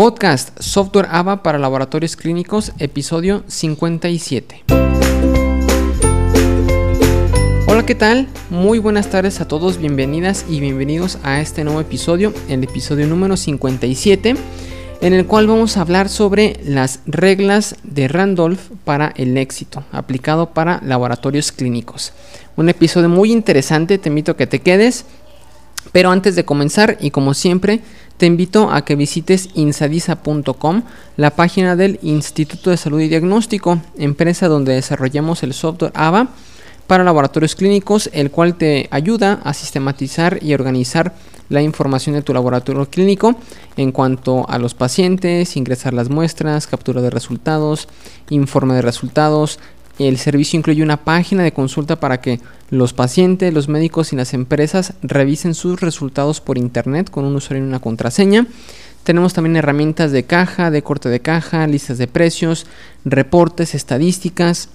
Podcast Software AVA para Laboratorios Clínicos, episodio 57. Hola, ¿qué tal? Muy buenas tardes a todos, bienvenidas y bienvenidos a este nuevo episodio, el episodio número 57, en el cual vamos a hablar sobre las reglas de Randolph para el éxito, aplicado para laboratorios clínicos. Un episodio muy interesante, te invito a que te quedes. Pero antes de comenzar, y como siempre, te invito a que visites insadisa.com, la página del Instituto de Salud y Diagnóstico, empresa donde desarrollamos el software AVA para laboratorios clínicos, el cual te ayuda a sistematizar y organizar la información de tu laboratorio clínico en cuanto a los pacientes, ingresar las muestras, captura de resultados, informe de resultados, el servicio incluye una página de consulta para que los pacientes, los médicos y las empresas revisen sus resultados por internet con un usuario y una contraseña. Tenemos también herramientas de caja, de corte de caja, listas de precios, reportes, estadísticas,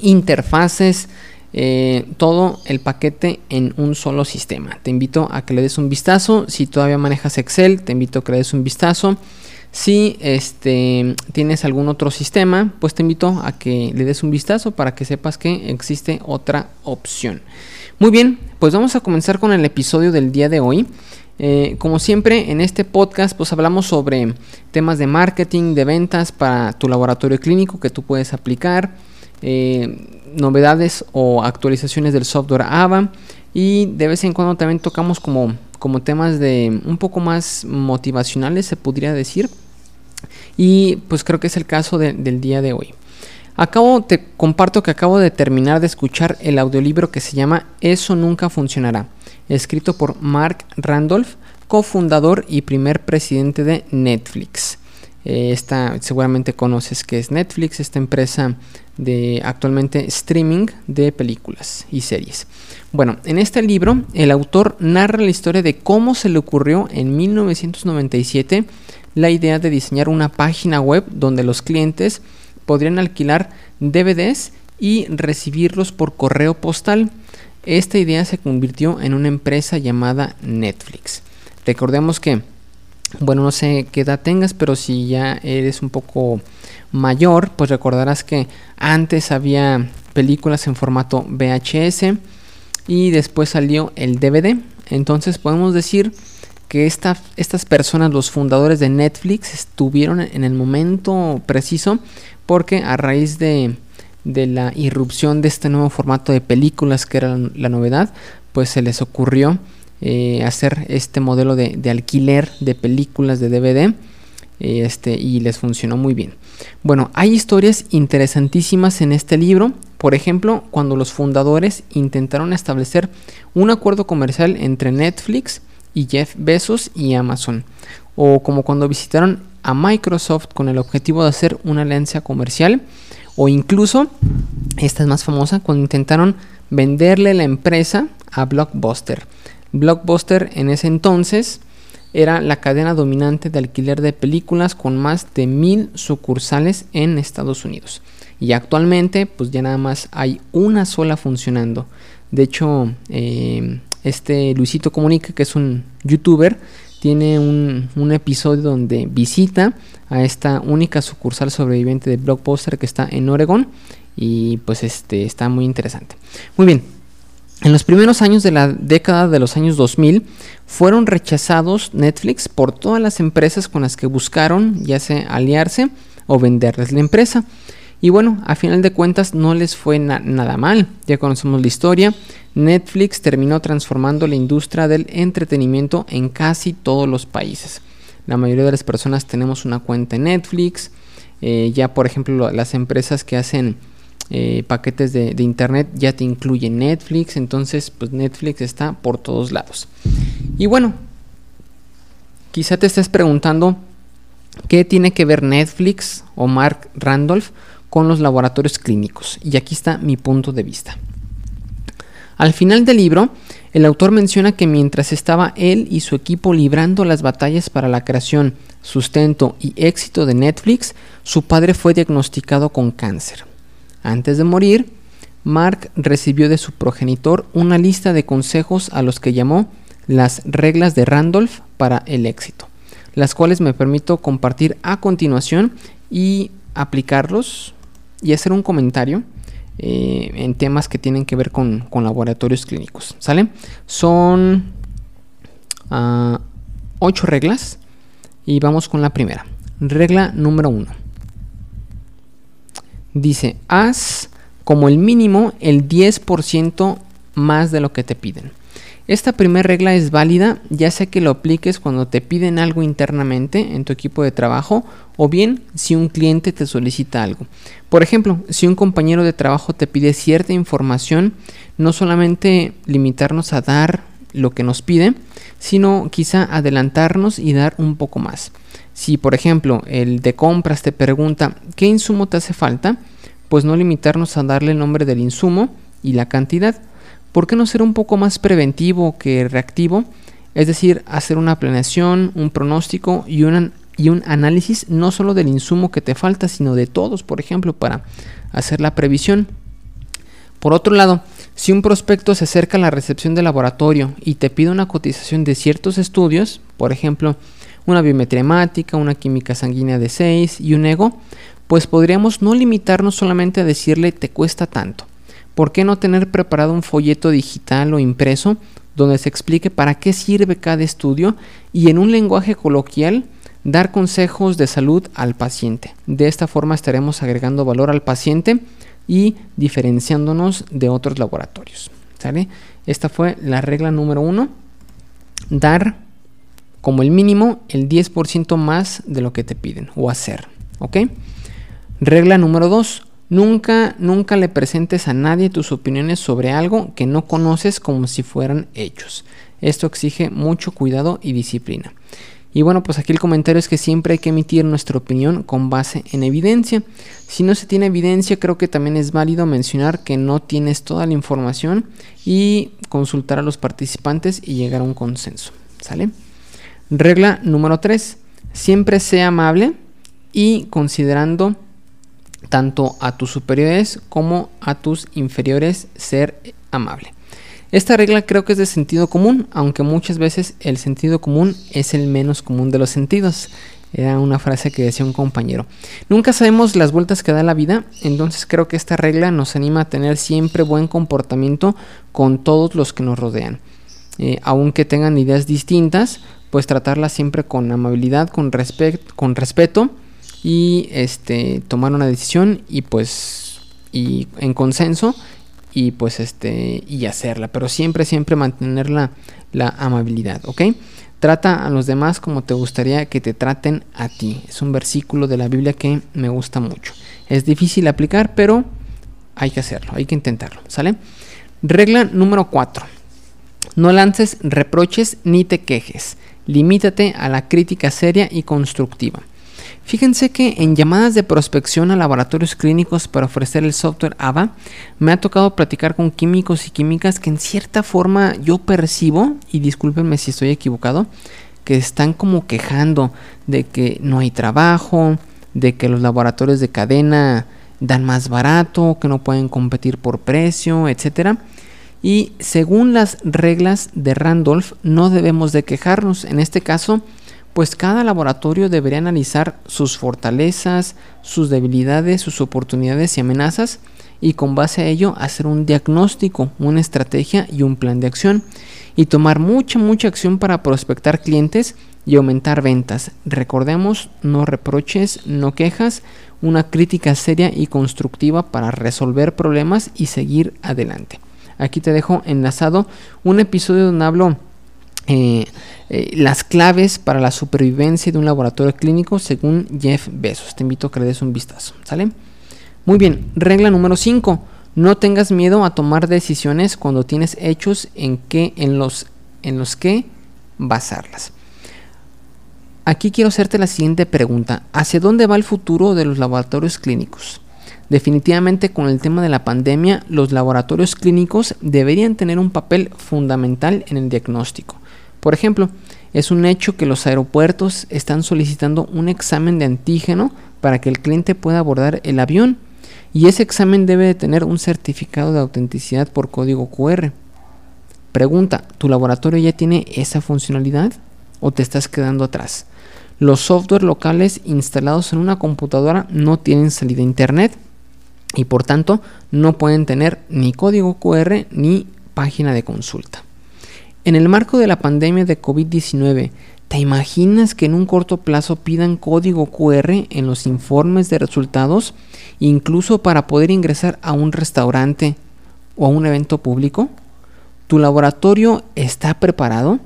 interfaces, eh, todo el paquete en un solo sistema. Te invito a que le des un vistazo. Si todavía manejas Excel, te invito a que le des un vistazo. Si este, tienes algún otro sistema, pues te invito a que le des un vistazo para que sepas que existe otra opción. Muy bien, pues vamos a comenzar con el episodio del día de hoy. Eh, como siempre, en este podcast pues hablamos sobre temas de marketing, de ventas para tu laboratorio clínico que tú puedes aplicar, eh, novedades o actualizaciones del software AVA y de vez en cuando también tocamos como como temas de un poco más motivacionales, se podría decir. Y pues creo que es el caso del día de hoy. Acabo, te comparto que acabo de terminar de escuchar el audiolibro que se llama Eso nunca funcionará, escrito por Mark Randolph, cofundador y primer presidente de Netflix. Eh, esta, seguramente conoces que es Netflix, esta empresa de actualmente streaming de películas y series. Bueno, en este libro el autor narra la historia de cómo se le ocurrió en 1997 la idea de diseñar una página web donde los clientes podrían alquilar DVDs y recibirlos por correo postal. Esta idea se convirtió en una empresa llamada Netflix. Recordemos que bueno, no sé qué edad tengas, pero si ya eres un poco mayor, pues recordarás que antes había películas en formato VHS y después salió el DVD. Entonces podemos decir que estas personas, los fundadores de Netflix, estuvieron en el momento preciso porque a raíz de, la irrupción de este nuevo formato de películas que era la novedad, pues se les ocurrió eh, hacer este modelo de, alquiler de películas de DVD este, y les funcionó muy bien. Bueno, hay historias interesantísimas en este libro. Por ejemplo, cuando los fundadores intentaron establecer un acuerdo comercial entre Netflix y Jeff Bezos y Amazon. O como cuando visitaron a Microsoft con el objetivo de hacer una alianza comercial. O incluso, esta es más famosa, cuando intentaron venderle la empresa a Blockbuster. Blockbuster en ese entonces era la cadena dominante de alquiler de películas con más de mil sucursales en Estados Unidos. Y actualmente pues ya nada más hay una sola funcionando. De hecho, eh, este Luisito Comunica, que es un youtuber, tiene un, un, episodio donde visita a esta única sucursal sobreviviente de Blockbuster que está en Oregon. Y pues este está muy interesante. Muy bien, en los primeros años de la década de los años 2000 fueron rechazados Netflix por todas las empresas con las que buscaron ya sea aliarse o venderles la empresa. Y bueno, a final de cuentas no les fue nada mal, ya conocemos la historia. Netflix terminó transformando la industria del entretenimiento en casi todos los países. La mayoría de las personas tenemos una cuenta en Netflix. Eh, ya por ejemplo las empresas que hacen eh, paquetes de, internet ya te incluye Netflix, entonces pues Netflix está por todos lados. Y bueno, quizá te estés preguntando qué tiene que ver Netflix o Mark Randolph con los laboratorios clínicos. Y aquí está mi punto de vista. Al final del libro, el autor menciona que mientras estaba él y su equipo librando las batallas para la creación, sustento y éxito de Netflix, su padre fue diagnosticado con cáncer. Antes de morir, Mark recibió de su progenitor una lista de consejos a los que llamó las reglas de Randolph para el éxito. las cuales me permito compartir a continuación y aplicarlos y hacer un comentario eh, en temas que tienen que ver con, laboratorios clínicos. ¿Sale? Son uh, ocho reglas y vamos con la primera. Regla número uno. Dice, haz como el mínimo el 10% más de lo que te piden. Esta primera regla es válida ya sea que lo apliques cuando te piden algo internamente en tu equipo de trabajo o bien si un cliente te solicita algo. Por ejemplo, si un compañero de trabajo te pide cierta información, no solamente limitarnos a dar lo que nos pide, sino quizá adelantarnos y dar un poco más. Si por ejemplo el de compras te pregunta qué insumo te hace falta, pues no limitarnos a darle el nombre del insumo y la cantidad, ¿por qué no ser un poco más preventivo que reactivo? Es decir, hacer una planeación, un pronóstico y, y un análisis no solo del insumo que te falta, sino de todos, por ejemplo, para hacer la previsión. Por otro lado, si un prospecto se acerca a la recepción del laboratorio y te pide una cotización de ciertos estudios, por ejemplo, una biometría hemática, una química sanguínea de 6 y un ego, pues podríamos no limitarnos solamente a decirle te cuesta tanto, ¿por qué no tener preparado un folleto digital o impreso donde se explique para qué sirve cada estudio y en un lenguaje coloquial dar consejos de salud al paciente? De esta forma estaremos agregando valor al paciente y diferenciándonos de otros laboratorios. Esta fue la regla número uno. Dar como el mínimo el 10% más de lo que te piden o hacer. Regla número dos. Nunca, nunca le presentes a nadie tus opiniones sobre algo que no conoces como si fueran hechos. Esto exige mucho cuidado y disciplina. Y bueno, pues aquí el comentario es que siempre hay que emitir nuestra opinión con base en evidencia. Si no se tiene evidencia, creo que también es válido mencionar que no tienes toda la información y consultar a los participantes y llegar a un consenso. ¿Sale? Regla número 3. Siempre sea amable y considerando tanto a tus superiores como a tus inferiores ser amable. Esta regla creo que es de sentido común, aunque muchas veces el sentido común es el menos común de los sentidos. Era una frase que decía un compañero. Nunca sabemos las vueltas que da la vida, entonces creo que esta regla nos anima a tener siempre buen comportamiento con todos los que nos rodean. Eh, aunque tengan ideas distintas, pues tratarlas siempre con amabilidad, con, con respeto y este tomar una decisión y pues y en consenso y pues este y hacerla. Pero siempre siempre mantener la, amabilidad ok trata a los demás como te gustaría que te traten a ti. Es un versículo de la biblia que me gusta mucho. Es difícil aplicar pero hay que hacerlo hay que intentarlo sale regla número 4 no lances reproches ni te quejes. Limítate a la crítica seria y constructiva Fíjense que en llamadas de prospección a laboratorios clínicos para ofrecer el software AVA, me ha tocado platicar con químicos y químicas que en cierta forma yo percibo, y discúlpenme si estoy equivocado, que están como quejando de que no hay trabajo, de que los laboratorios de cadena dan más barato, que no pueden competir por precio, etc. Y según las reglas de Randolph, no debemos de quejarnos. En este caso, pues cada laboratorio debería analizar sus fortalezas, sus debilidades, sus oportunidades y amenazas y con base a ello hacer un diagnóstico, una estrategia y un plan de acción y tomar mucha, mucha acción para prospectar clientes y aumentar ventas. Recordemos, no reproches, no quejas, una crítica seria y constructiva para resolver problemas y seguir adelante. Aquí te dejo enlazado un episodio donde hablo eh, eh, las claves para la supervivencia de un laboratorio clínico según Jeff Bezos. Te invito a que le des un vistazo. ¿Sale? Muy bien, regla número 5. No tengas miedo a tomar decisiones cuando tienes hechos en, que, en, los, en los que basarlas. Aquí quiero hacerte la siguiente pregunta. ¿Hacia dónde va el futuro de los laboratorios clínicos? Definitivamente con el tema de la pandemia, los laboratorios clínicos deberían tener un papel fundamental en el diagnóstico por ejemplo, es un hecho que los aeropuertos están solicitando un examen de antígeno para que el cliente pueda abordar el avión y ese examen debe de tener un certificado de autenticidad por código QR. Pregunta, ¿tu laboratorio ya tiene esa funcionalidad o te estás quedando atrás? Los software locales instalados en una computadora no tienen salida a internet y por tanto no pueden tener ni código QR ni página de consulta. En el marco de la pandemia de COVID-19, ¿te imaginas que en un corto plazo pidan código QR en los informes de resultados, incluso para poder ingresar a un restaurante o a un evento público? ¿Tu laboratorio está preparado?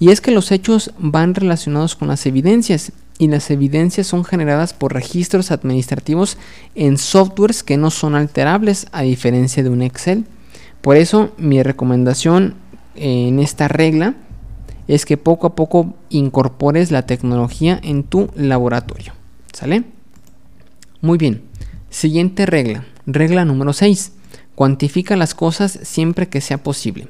Y es que los hechos van relacionados con las evidencias y las evidencias son generadas por registros administrativos en softwares que no son alterables a diferencia de un Excel. Por eso mi recomendación en esta regla es que poco a poco incorpores la tecnología en tu laboratorio. ¿Sale? Muy bien. Siguiente regla. Regla número 6. Cuantifica las cosas siempre que sea posible.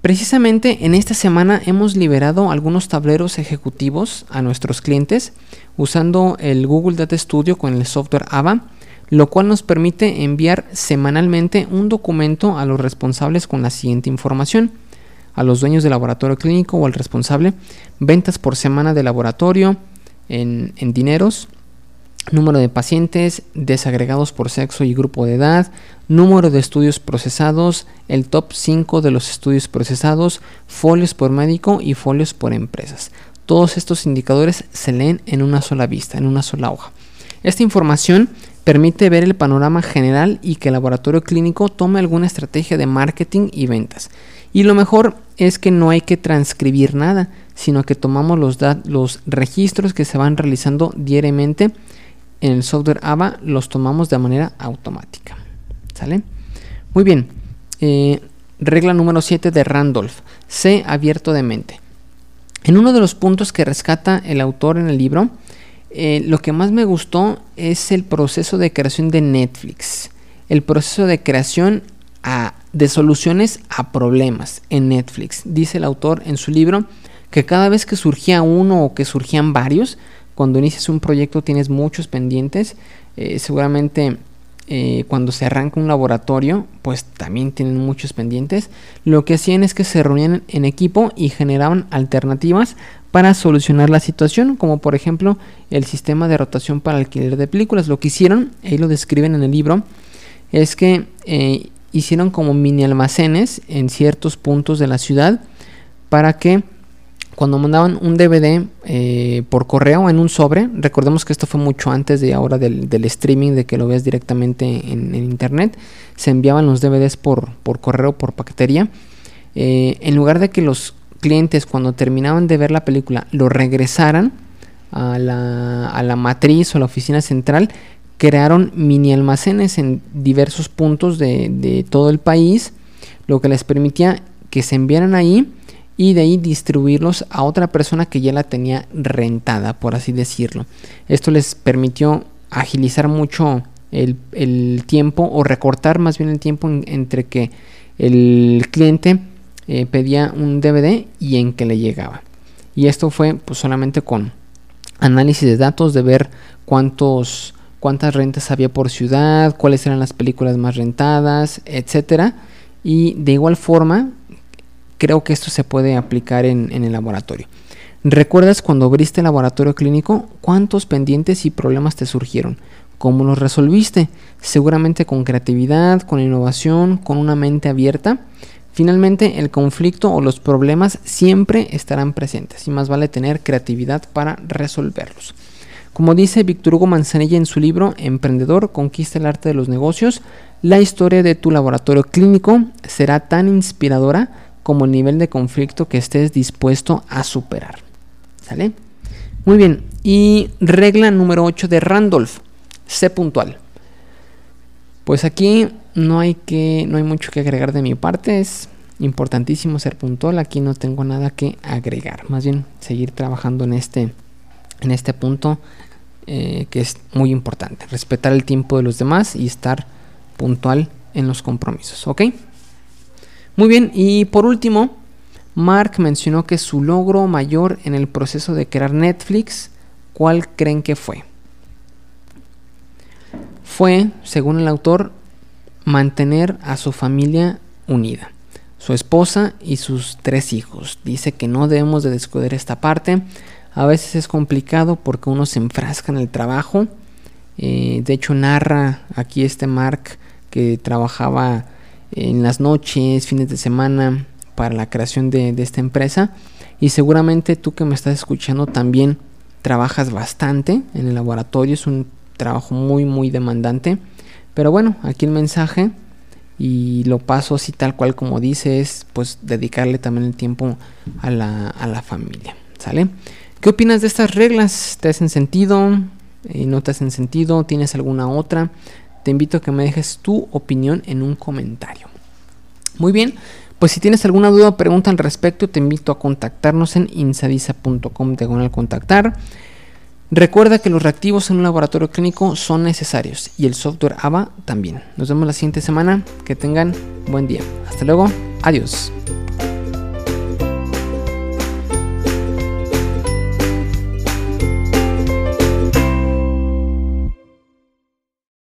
Precisamente en esta semana hemos liberado algunos tableros ejecutivos a nuestros clientes usando el Google Data Studio con el software AVA, lo cual nos permite enviar semanalmente un documento a los responsables con la siguiente información. A los dueños del laboratorio clínico o al responsable, ventas por semana de laboratorio en, en dineros, número de pacientes desagregados por sexo y grupo de edad, número de estudios procesados, el top 5 de los estudios procesados, folios por médico y folios por empresas. Todos estos indicadores se leen en una sola vista, en una sola hoja. Esta información permite ver el panorama general y que el laboratorio clínico tome alguna estrategia de marketing y ventas. Y lo mejor es que no hay que transcribir nada, sino que tomamos los, registros que se van realizando diariamente en el software AVA los tomamos de manera automática. ¿Sale? Muy bien. Eh, regla número 7 de Randolph. Sé abierto de mente. En uno de los puntos que rescata el autor en el libro, eh, lo que más me gustó es el proceso de creación de Netflix. El proceso de creación de soluciones a problemas en Netflix. Dice el autor en su libro que cada vez que surgía uno o que surgían varios, cuando inicias un proyecto tienes muchos pendientes. Eh, seguramente eh, cuando se arranca un laboratorio, pues también tienen muchos pendientes. Lo que hacían es que se reunían en equipo y generaban alternativas para solucionar la situación, como por ejemplo el sistema de rotación para alquiler de películas. Lo que hicieron, ahí lo describen en el libro, es que eh, hicieron como mini almacenes en ciertos puntos de la ciudad para que cuando mandaban un DVD eh, por correo en un sobre, recordemos que esto fue mucho antes de ahora del, streaming, de que lo veas directamente en, internet, se enviaban los DVDs por, por correo, por paquetería. Eh, en lugar de que los clientes cuando terminaban de ver la película lo regresaran a la, a la matriz o la oficina central, crearon mini almacenes en diversos puntos de, todo el país, lo que les permitía que se enviaran ahí y de ahí distribuirlos a otra persona que ya la tenía rentada, por así decirlo. Esto les permitió agilizar mucho el, tiempo o recortar más bien el tiempo entre que el cliente eh, pedía un DVD y en que le llegaba. Y esto fue pues solamente con análisis de datos de ver cuántos cuántas rentas había por ciudad, cuáles eran las películas más rentadas, etcétera. Y de igual forma creo que esto se puede aplicar en, el laboratorio. ¿Recuerdas cuando abriste el laboratorio clínico cuántos pendientes y problemas te surgieron? ¿Cómo los resolviste? Seguramente con creatividad, con innovación, con una mente abierta. Finalmente, el conflicto o los problemas siempre estarán presentes y más vale tener creatividad para resolverlos. Como dice Víctor Hugo Manzanilla en su libro Emprendedor, conquista el arte de los negocios, la historia de tu laboratorio clínico será tan inspiradora como el nivel de conflicto que estés dispuesto a superar. ¿Sale? Muy bien. Y regla número 8 de Randolph. Sé puntual. Pues aquí no hay que no hay mucho que agregar de mi parte, es importantísimo ser puntual, aquí no tengo nada que agregar, más bien seguir trabajando en este en este punto eh, que es muy importante, respetar el tiempo de los demás y estar puntual en los compromisos, ¿ok? Muy bien, y por último, Mark mencionó que su logro mayor en el proceso de crear Netflix, ¿cuál creen que fue? Fue, según el autor, mantener a su familia unida, su esposa y sus tres hijos. Dice que no debemos de descuidar esta parte. A veces es complicado porque uno se enfrasca en el trabajo. Eh, de hecho, narra aquí este Mark que trabajaba en las noches, fines de semana, para la creación de, esta empresa. Y seguramente tú que me estás escuchando también trabajas bastante en el laboratorio. Es un trabajo muy, muy demandante. Pero bueno, aquí el mensaje y lo paso así tal cual como dice es pues dedicarle también el tiempo a la, a la familia. ¿Sale? ¿Qué opinas de estas reglas? ¿Te hacen sentido? Eh, ¿No te hacen sentido? ¿Tienes alguna otra? Te invito a que me dejes tu opinión en un comentario. Muy bien, pues si tienes alguna duda o pregunta al respecto, te invito a contactarnos en insadisa.com al contactar. Recuerda que los reactivos en un laboratorio clínico son necesarios y el software AVA también. Nos vemos la siguiente semana. Que tengan buen día. Hasta luego. Adiós.